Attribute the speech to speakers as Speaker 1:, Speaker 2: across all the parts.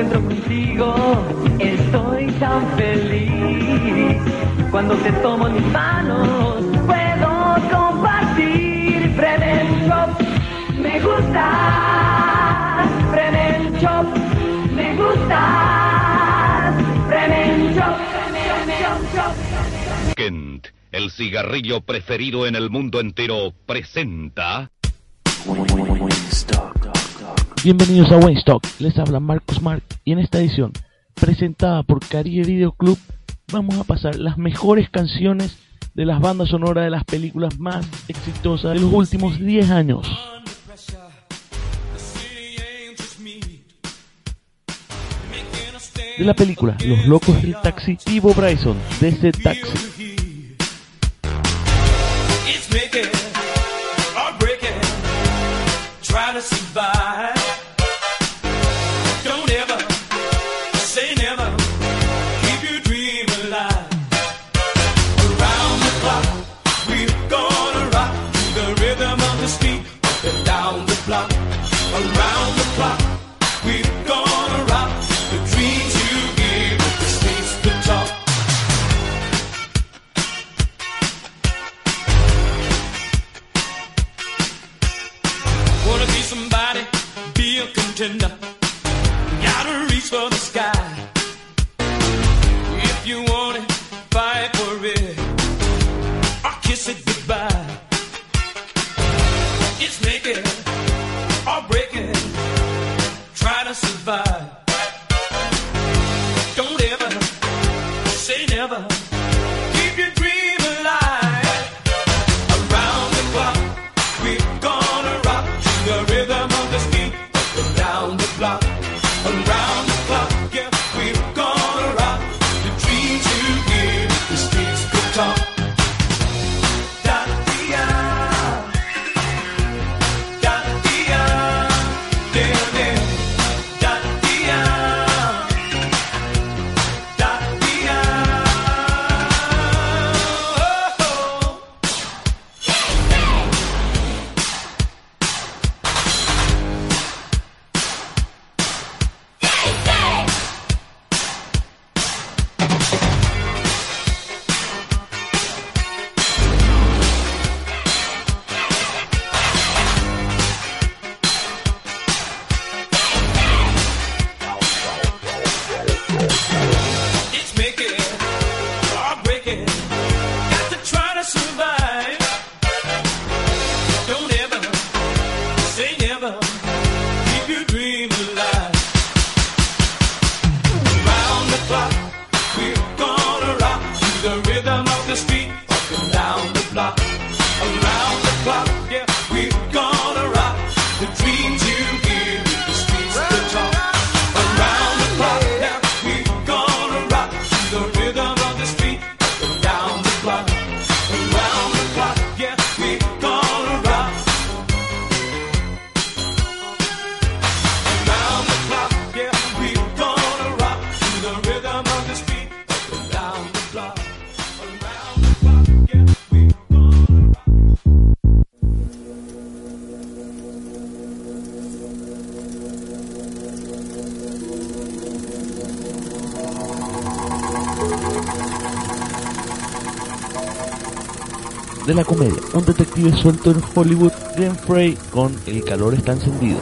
Speaker 1: encuentro contigo estoy tan feliz. Cuando te tomo en mis manos puedo compartir. Bremen Shop, me gusta. Bremen Shop, me gusta. Bremen Shop, Shop.
Speaker 2: Kent, el cigarrillo preferido en el mundo entero, presenta.
Speaker 3: Bienvenidos a Wayne Stock, les habla Marcus Mark y en esta edición, presentada por Caribe Video Club, vamos a pasar las mejores canciones de las bandas sonoras de las películas más exitosas de los últimos 10 años. De la película Los Locos del Taxi, Tivo Bryson,
Speaker 4: de ese Taxi. legend. Gotta reach for the sky. If you want it, fight for it. I'll kiss it goodbye. It's naked.
Speaker 3: de la comedia, un detective suelto en Hollywood, Glenn Frey, con El calor está encendido.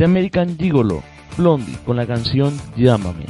Speaker 5: The
Speaker 1: American Gigolo, Blondie, con la canción Llámame.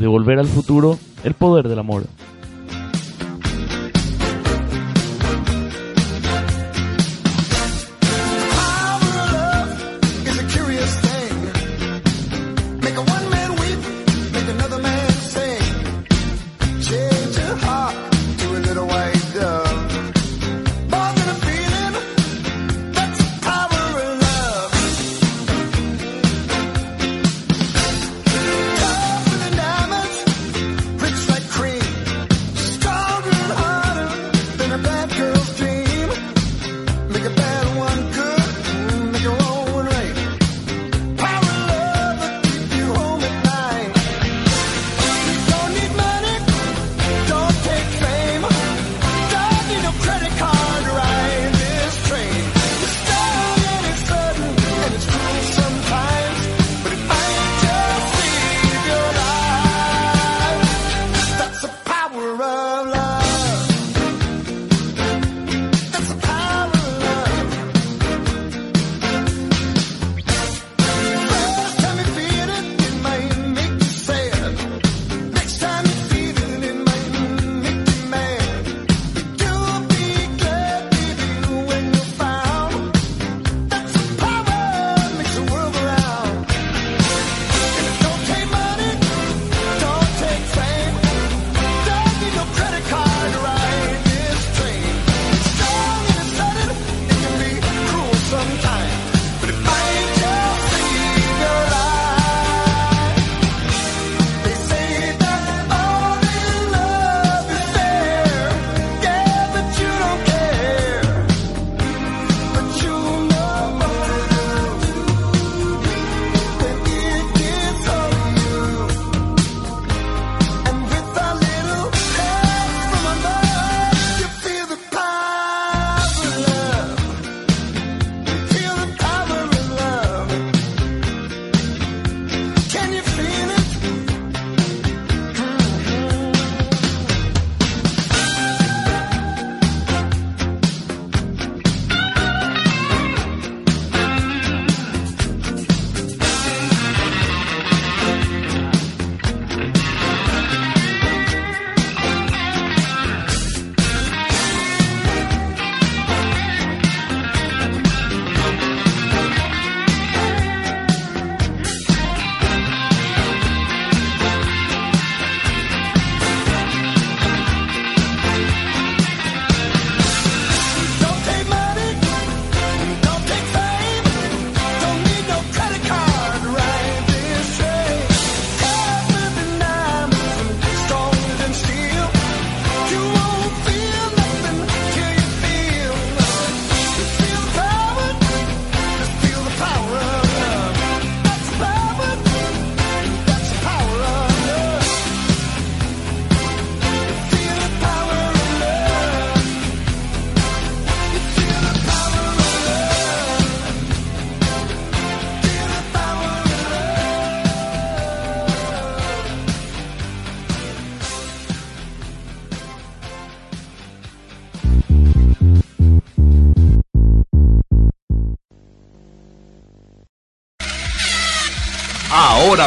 Speaker 1: de Volver al Futuro, el poder del amor.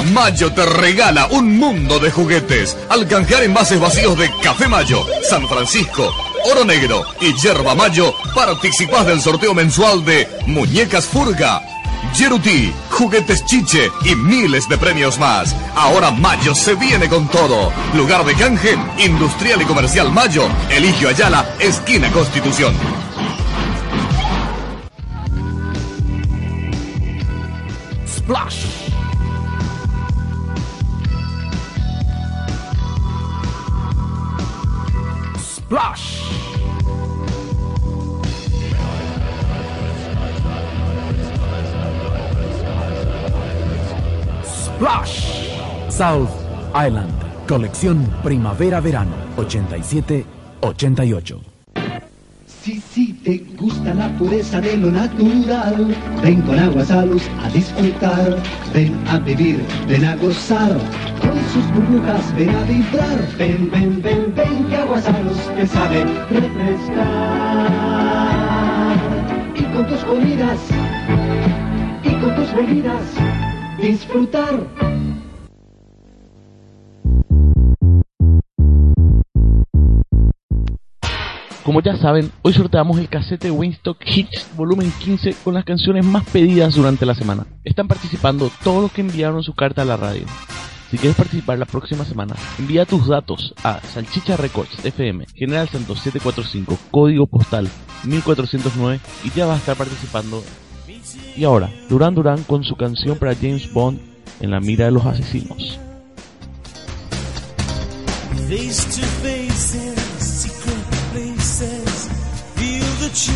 Speaker 2: Mayo te regala un mundo de juguetes al canjear envases vacíos de Café Mayo, San Francisco, Oro Negro y Yerba Mayo participás del sorteo mensual de Muñecas Furga, Yeruti, juguetes chiche y miles de premios más. Ahora Mayo se viene con todo. Lugar de canje, Industrial y Comercial Mayo, Eligio Ayala, esquina Constitución.
Speaker 6: Splash. Splash. Splash.
Speaker 7: South Island, colección primavera-verano 87-88.
Speaker 8: Si, si te gusta la pureza de lo natural, ven con Aguasalus a disfrutar, ven a vivir, ven a gozar, con sus burbujas ven a vibrar, ven, ven, ven, ven, que Aguasalus te sabe refrescar. Y con tus comidas, y con tus bebidas, disfrutar.
Speaker 6: Como ya saben, hoy sorteamos el casete Winstock Hits volumen 15 con las canciones más pedidas durante la semana. Están participando todos los que enviaron su carta a la radio. Si quieres participar la próxima semana, envía tus datos a Salchicha Records FM, General Santos 745, código postal 1409 y ya vas a estar participando. Y ahora, Duran Duran con su canción para James Bond en la mira de los asesinos.
Speaker 9: 却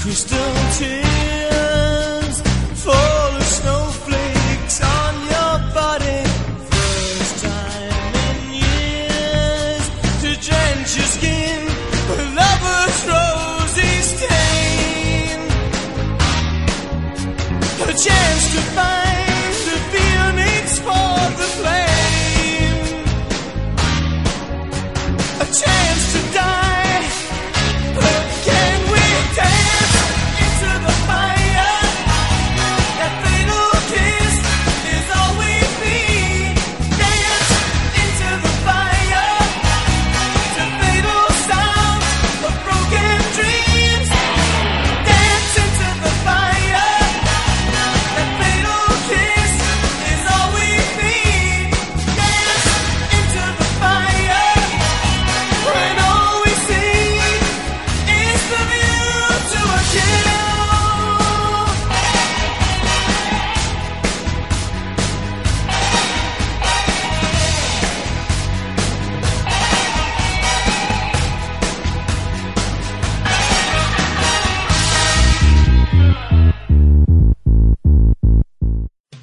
Speaker 9: crystal tears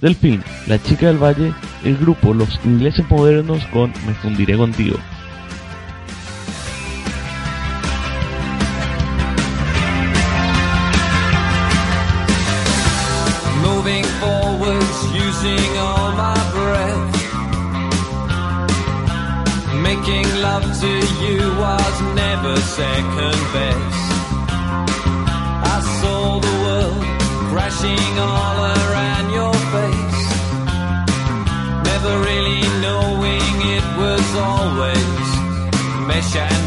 Speaker 6: Delfín, La Chica del Valle, el grupo Los Ingleses Modernos con Me Fundiré Contigo.
Speaker 10: Moving forwards, using all my breath. Making love to you was never second best.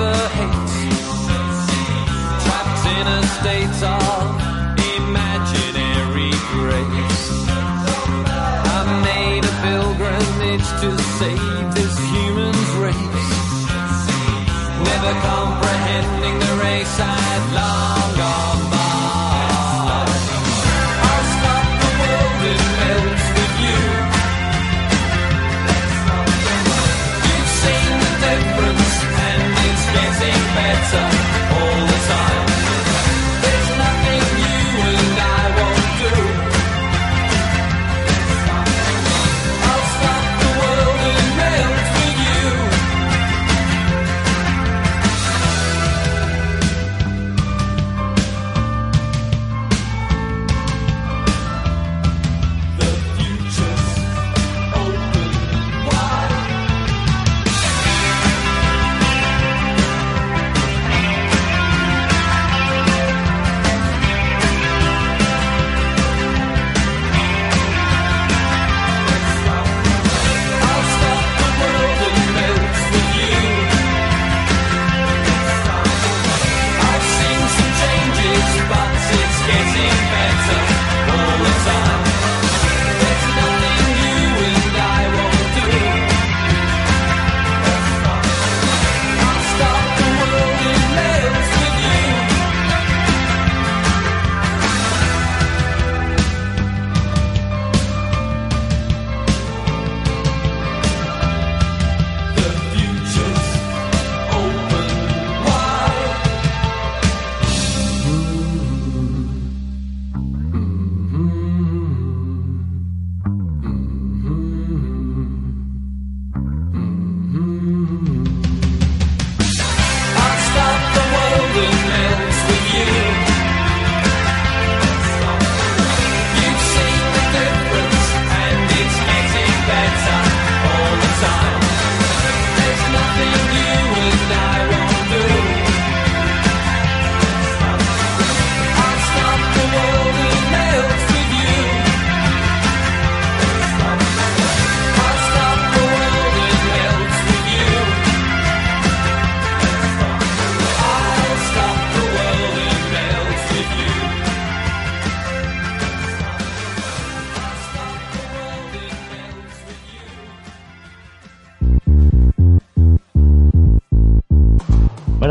Speaker 10: never hates. Trapped in a state of imaginary grace. I made a pilgrimage to save this human race. Never comprehending the race I'd
Speaker 6: lost.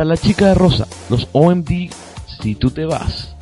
Speaker 6: la chica de rosa, los OMD, si tú te vas,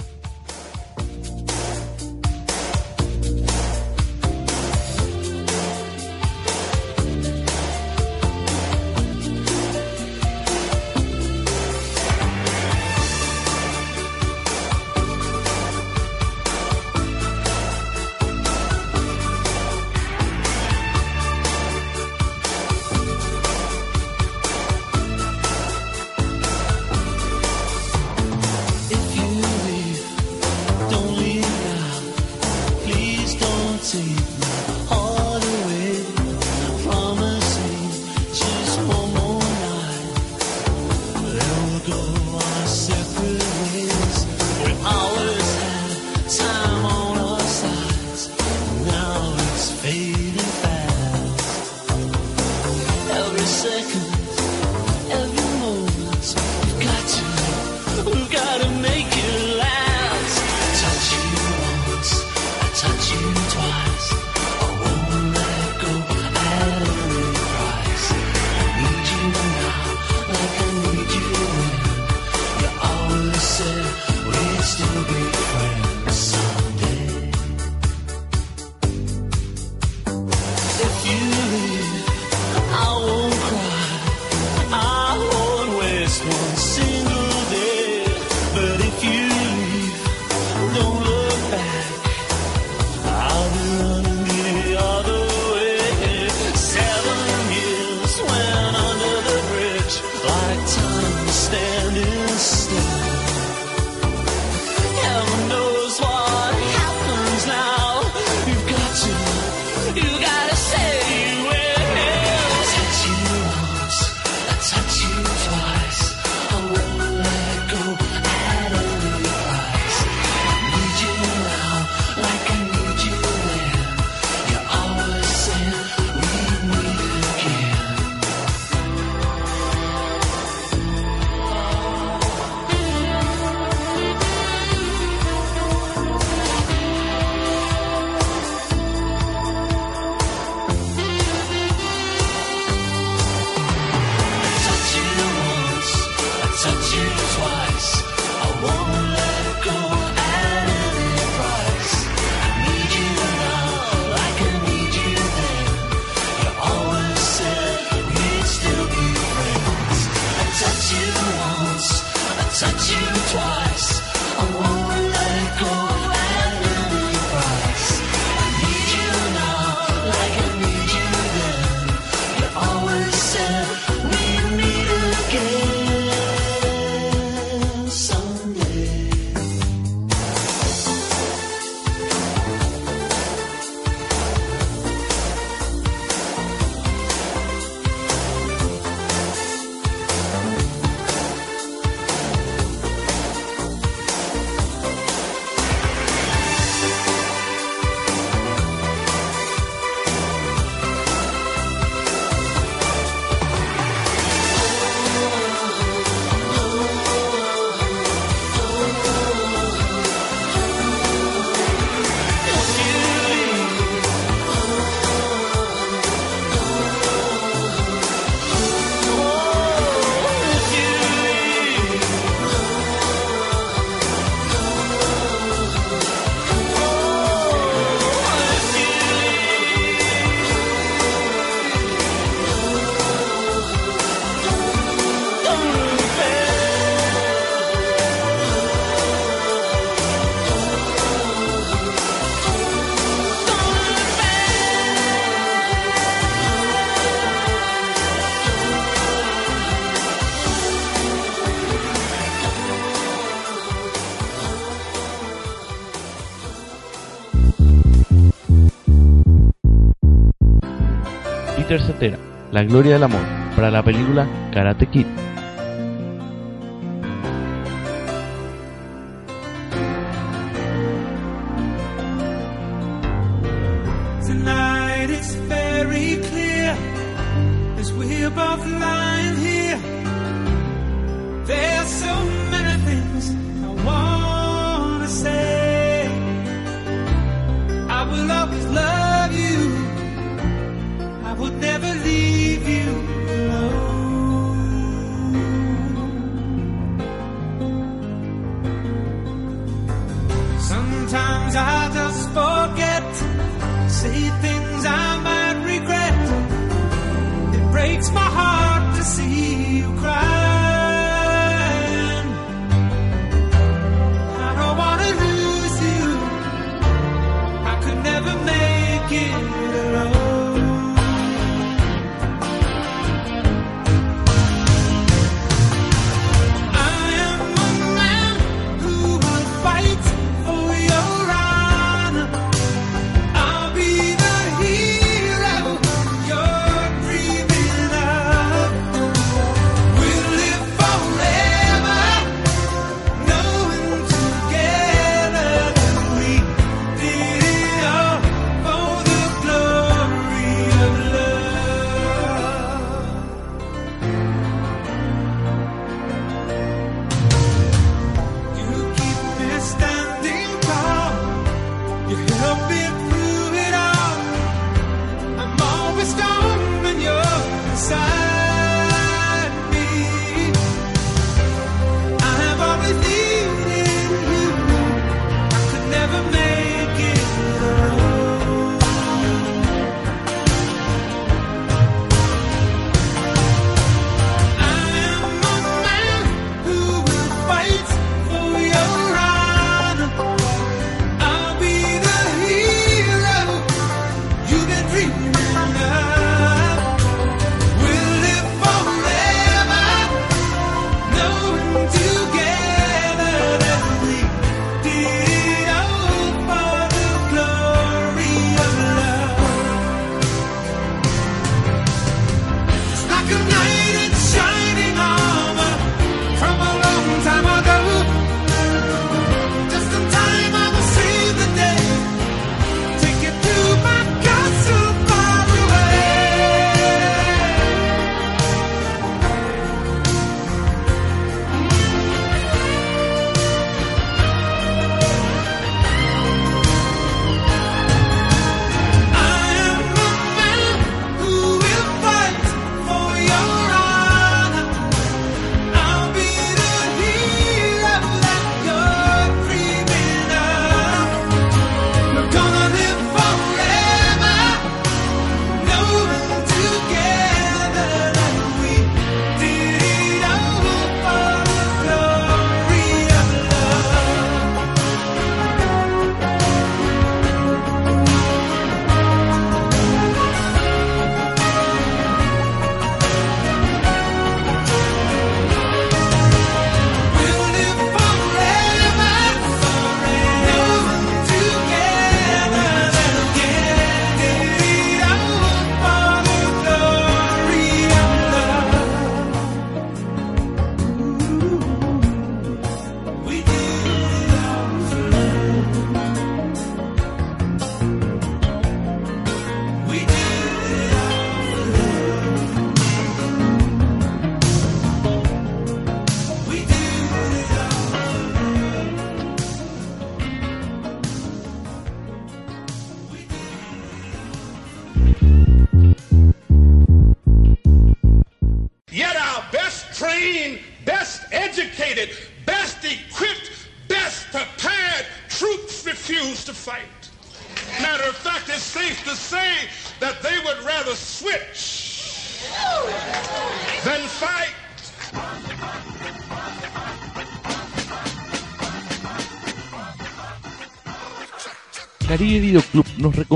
Speaker 4: La Gloria del Amor, para la película Karate Kid.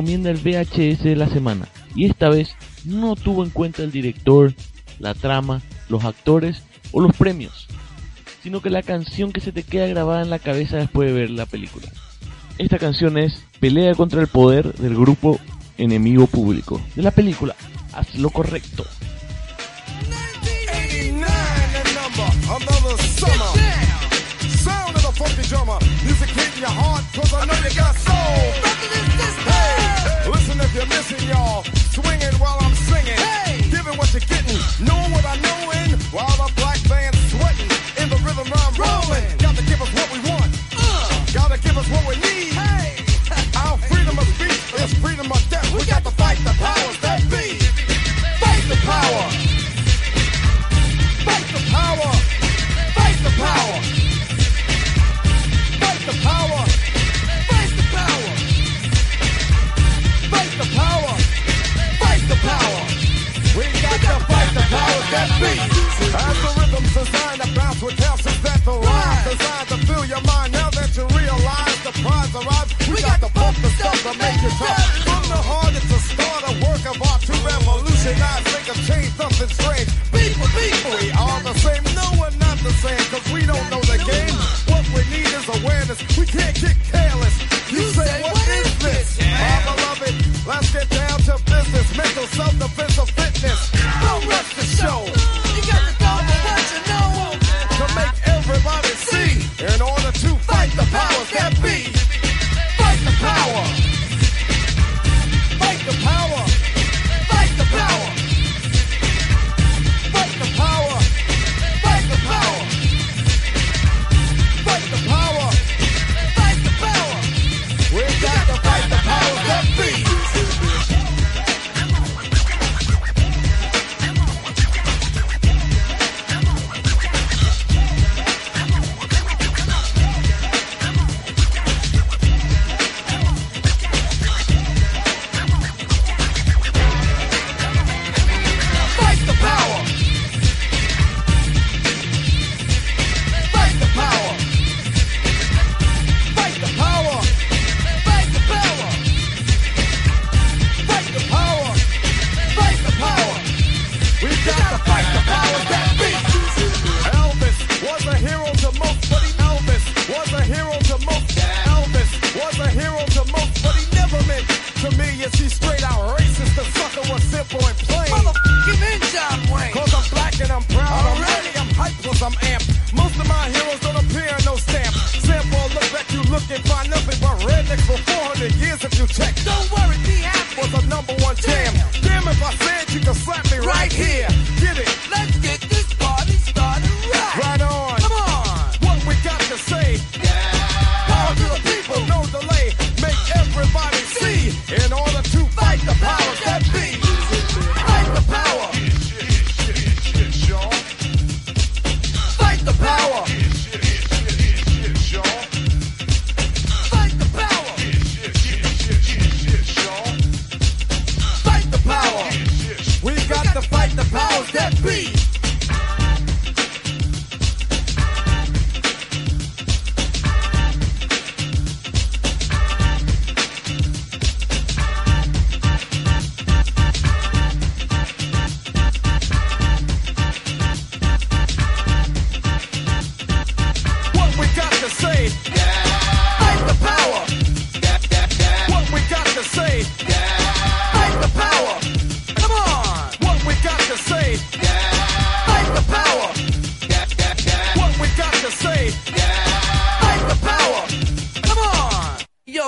Speaker 6: recomienda el VHS de la semana y esta vez no tuvo en cuenta el director, la trama, los actores o los premios, sino que la canción que se te queda grabada en la cabeza después de ver la película. Esta canción es Pelea contra el poder del grupo Enemigo Público de la película Haz lo correcto.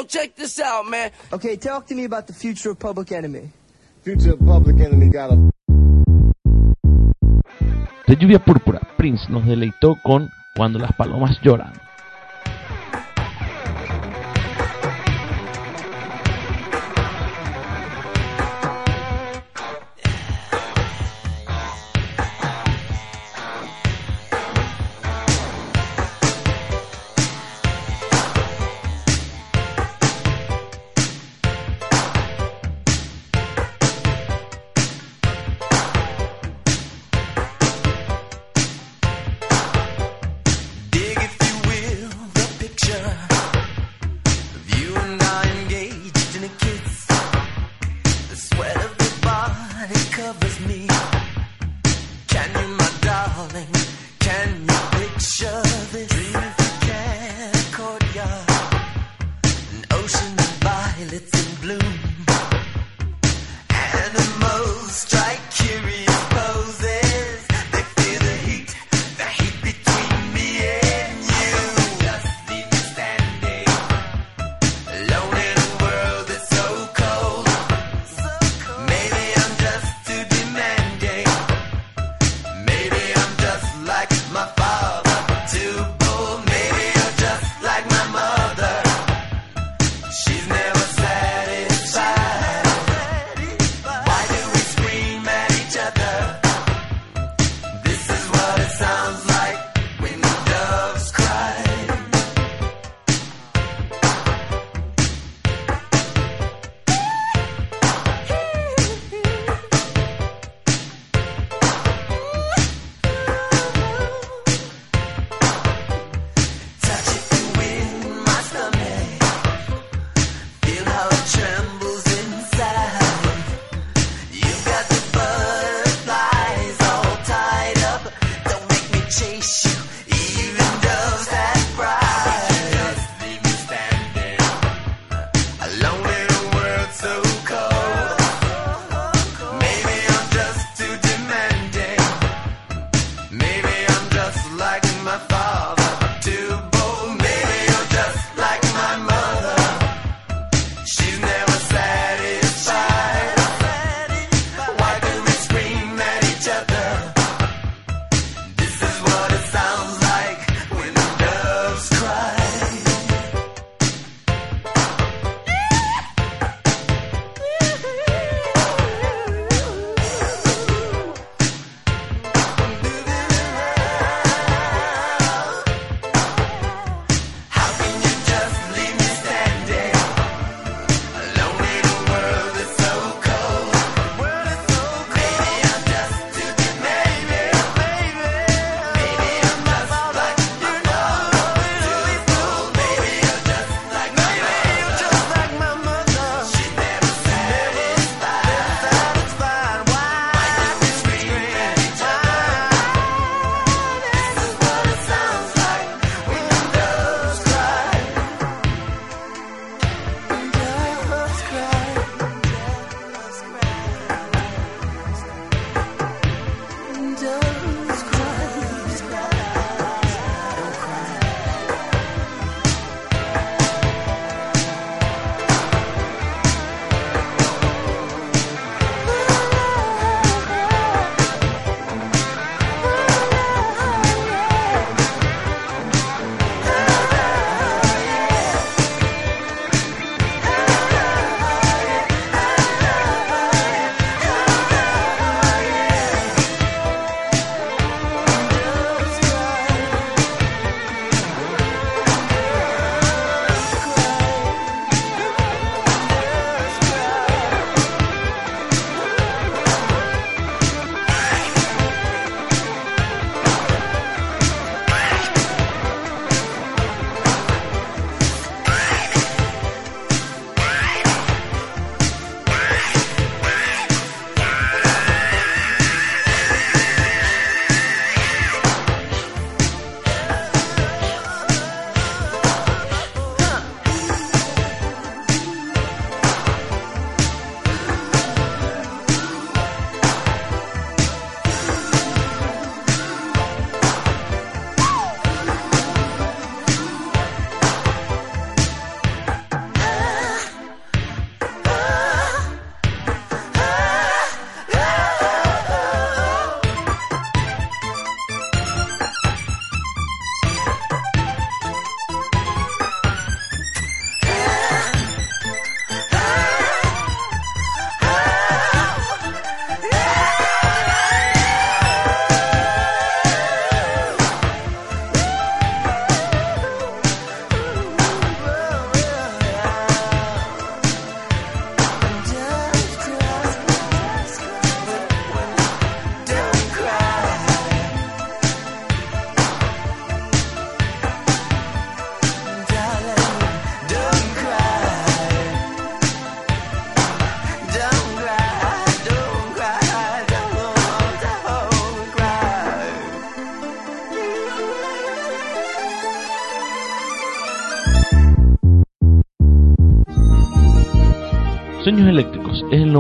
Speaker 11: Check this
Speaker 12: out, man.
Speaker 13: Okay, talk to me about the future of Public Enemy.
Speaker 11: Future Public Enemy got a...
Speaker 6: De lluvia púrpura, Prince nos deleitó con Cuando las palomas lloran.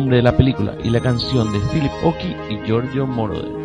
Speaker 14: nombre de la película y la canción de Philip Oki y Giorgio Moroder.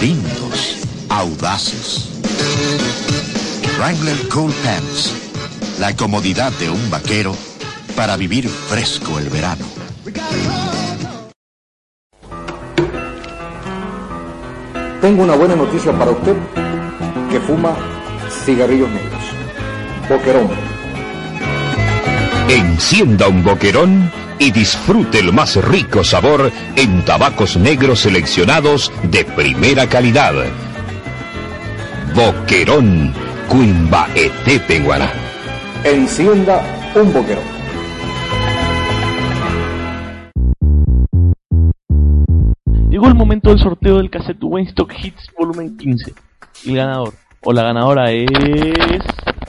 Speaker 15: lindos, audaces. Wrangler Cool Pants, la comodidad de un vaquero para vivir fresco el verano.
Speaker 16: Tengo una buena noticia para usted que fuma cigarrillos negros. Boquerón.
Speaker 2: Encienda un boquerón y disfrute el más rico sabor en tabacos negros seleccionados de primera calidad. Boquerón, Cuimbaete Penguaná.
Speaker 17: Encienda un boquerón.
Speaker 3: Llegó el momento del sorteo del cassette Weinstock Hits volumen 15. Y el ganador o la ganadora es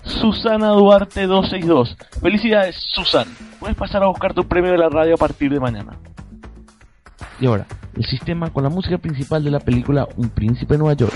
Speaker 3: Susana Duarte 262. Felicidades, Susan. Puedes pasar a buscar tu premio de la radio a partir de mañana. Y ahora, el sistema con la música principal de la película Un príncipe en Nueva York.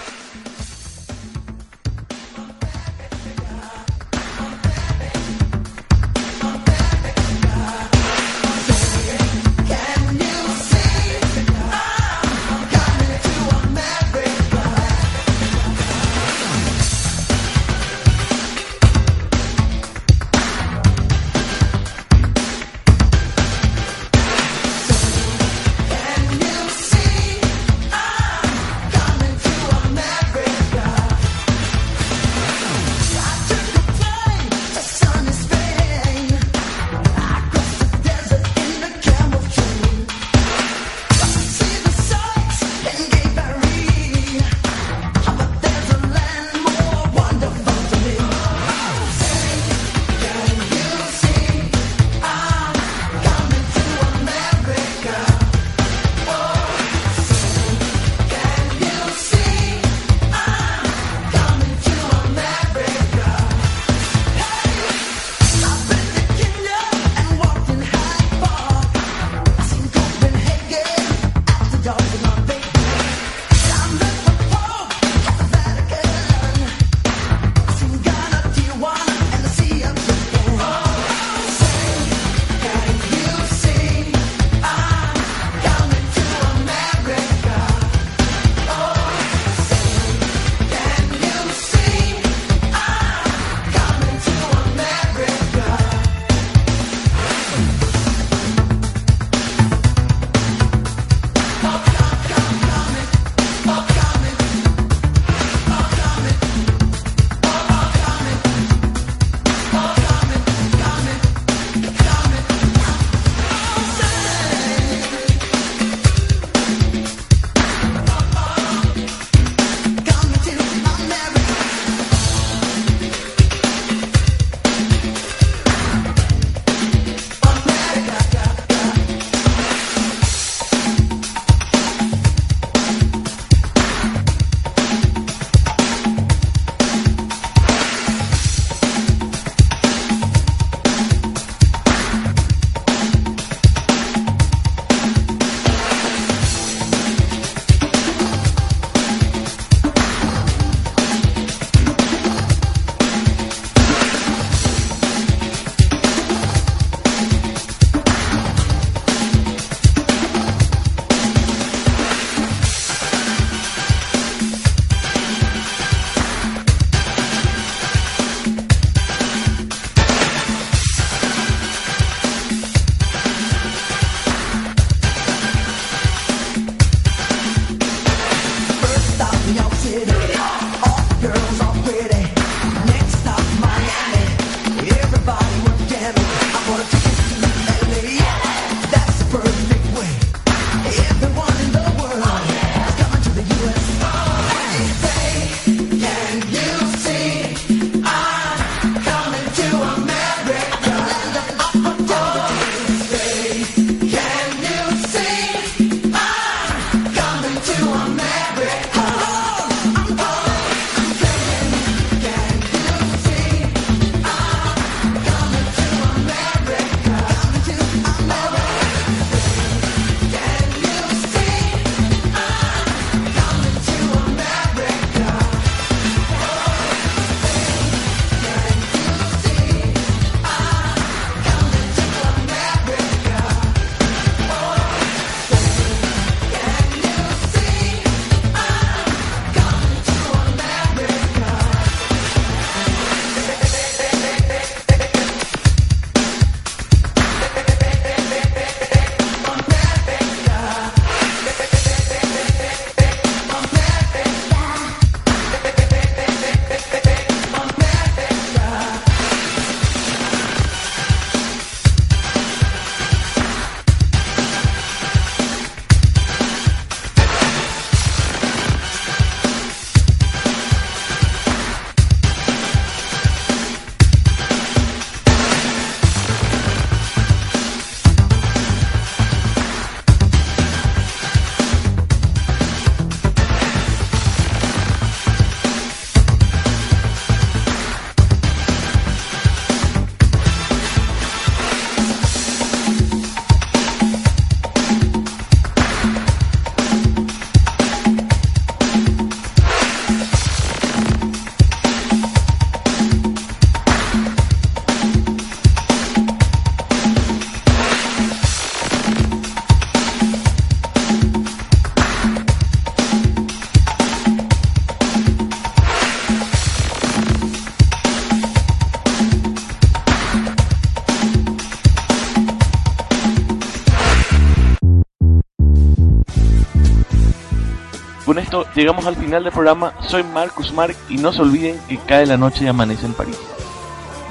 Speaker 9: Llegamos al final del programa. Soy Marcus Mark y no se olviden que cae la noche y amanece en París.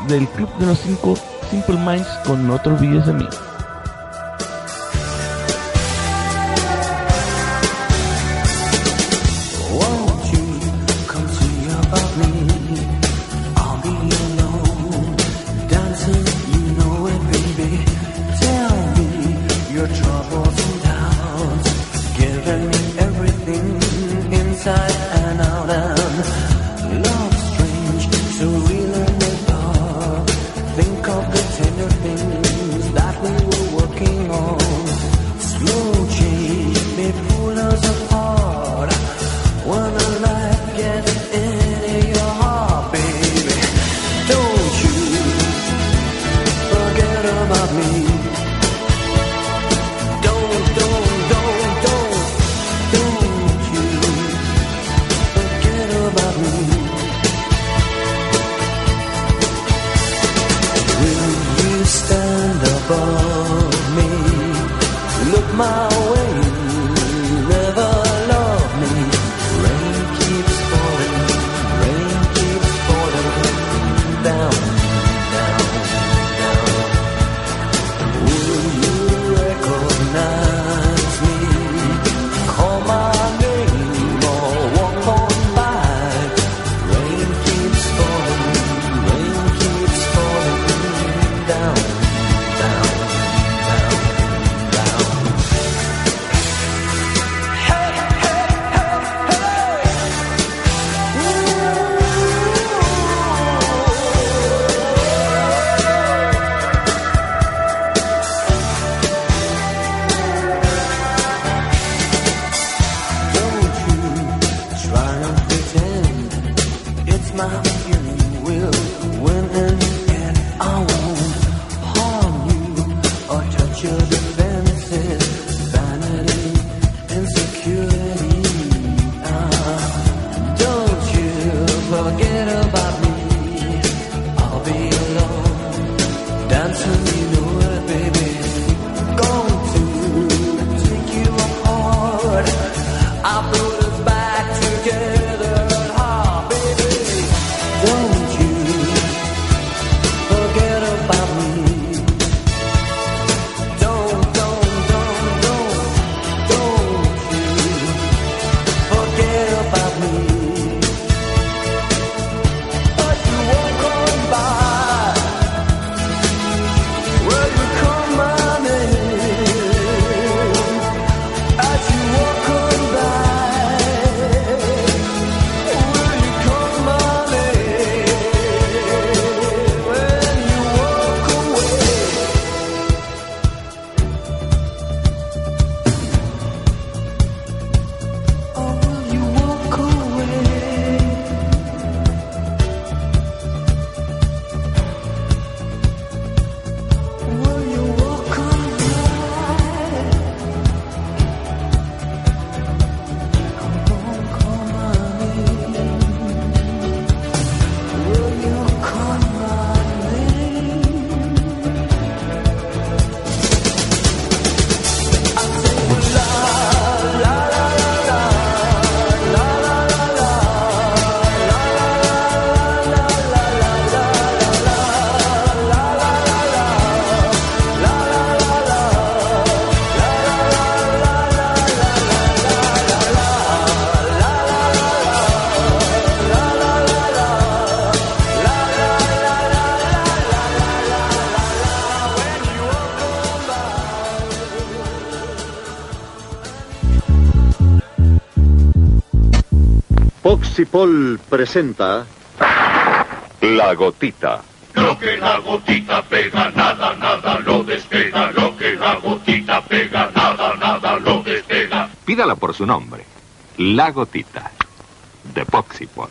Speaker 9: Del Club de los Cinco, Simple Minds con No te de mí.
Speaker 18: Poxipol presenta
Speaker 19: La Gotita.
Speaker 2: Lo que la gotita pega, nada, nada lo despega. Lo que la gotita pega, nada, nada lo despega.
Speaker 19: Pídala por su nombre. La Gotita. De Poxipol.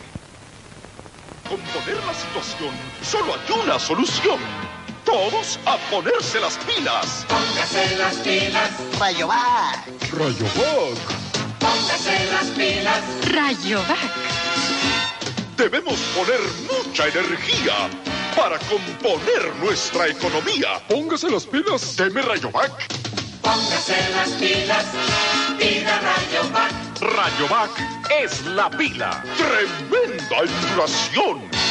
Speaker 20: Componer la situación, solo hay una solución. Todos a ponerse las pilas.
Speaker 1: Póngase las pilas. Rayovac.
Speaker 20: Rayovac.
Speaker 1: Póngase las pilas. Rayovac.
Speaker 20: Debemos poner mucha energía para componer nuestra economía. Póngase las pilas. Deme Rayovac.
Speaker 1: Póngase las pilas. Pida Rayovac.
Speaker 20: Rayovac es la pila. Tremenda insulación.